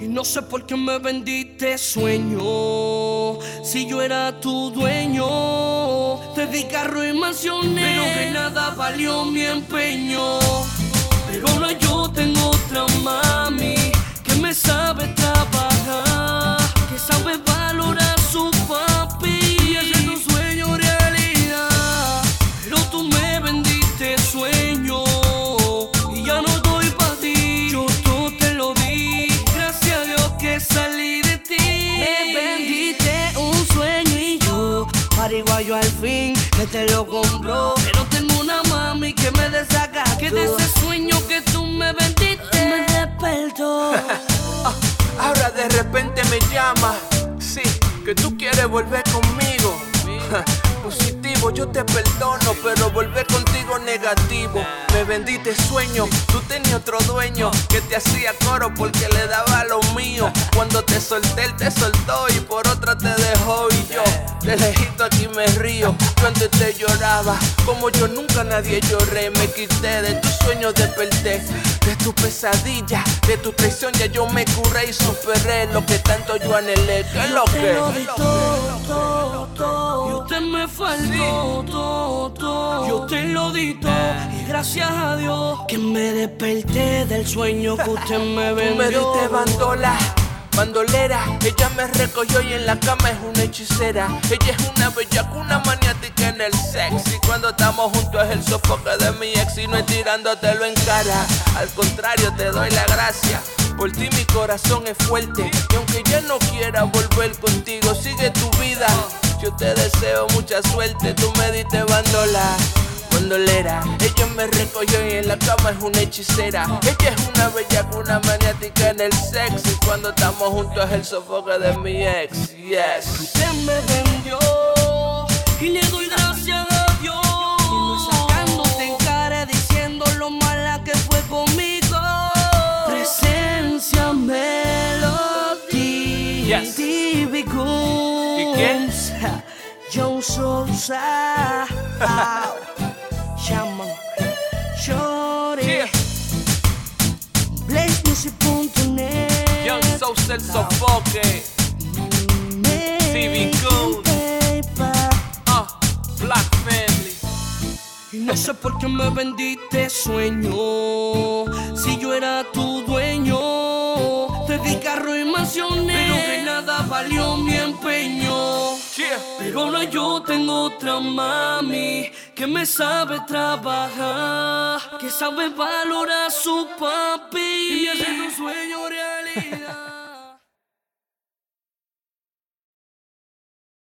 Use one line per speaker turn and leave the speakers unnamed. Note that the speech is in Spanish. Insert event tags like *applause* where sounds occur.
Y no sé por qué me vendiste sueño. Si yo era tu dueño, te di carro y mansiones. Pero que nada valió mi empeño.
Pariguayo al fin que te lo compró
Pero tengo una mami que me desaga que de ese sueño que tú me vendiste.
Me despertó. *laughs*
Ahora de repente me llama, sí, que tú quieres volver conmigo. *laughs* Yo te perdono, pero volver contigo negativo. Me vendiste sueño, tú tenías otro dueño que te hacía coro porque le daba lo mío. Cuando te solté, él te soltó y por otra te dejó. Y yo, de lejito aquí me río. Yo antes te lloraba, como yo nunca nadie lloré. Me quité de tus sueños, desperté. De tu pesadilla, de tu traición, ya yo me curé y superé lo que tanto yo anhelé. ¿Qué es lo
Te
que?
lo di todo, todo, todo. Me faltó todo, todo. Yo te lo di todo. Y gracias a Dios que me desperté del sueño que usted *laughs* me
Tú
vendió.
me diste bandola, bandolera. Ella me recogió y en la cama es una hechicera. Ella es una bellaca, una maniática en el sexy. Cuando estamos juntos es el sofoque de mi ex y no es tirándotelo en cara. Al contrario, te doy la gracia. Por ti mi corazón es fuerte. Y aunque ya no quiera volver contigo, sigue tu vida. Yo te deseo mucha suerte. Tú me diste bandola bandolera. Ella me recogió y en la cama es una hechicera. Ella es una bella, una maniática en el sexo. Y cuando estamos juntos es el sofoque de mi ex. Yes.
Usted me vendió y le doy gracias a Dios. Y sacándote en cara diciendo lo mala que fue conmigo. Presencia Melody.
Yes.
TV
¿Y quién?
John Sousa. Au. Llaman. Shorty.
Yeah.
BlazeMusic.net.
Young Sosa el sofoque. TV.
Paper.
Uh, Black Family.
Y no sé por qué me vendiste sueño. Si yo era tu dueño, te di carro y mansiones. Pero de nada valió mi empeño. Pero ahora yo tengo otra mami que me sabe trabajar, que sabe valorar su papi y tu sueño realidad.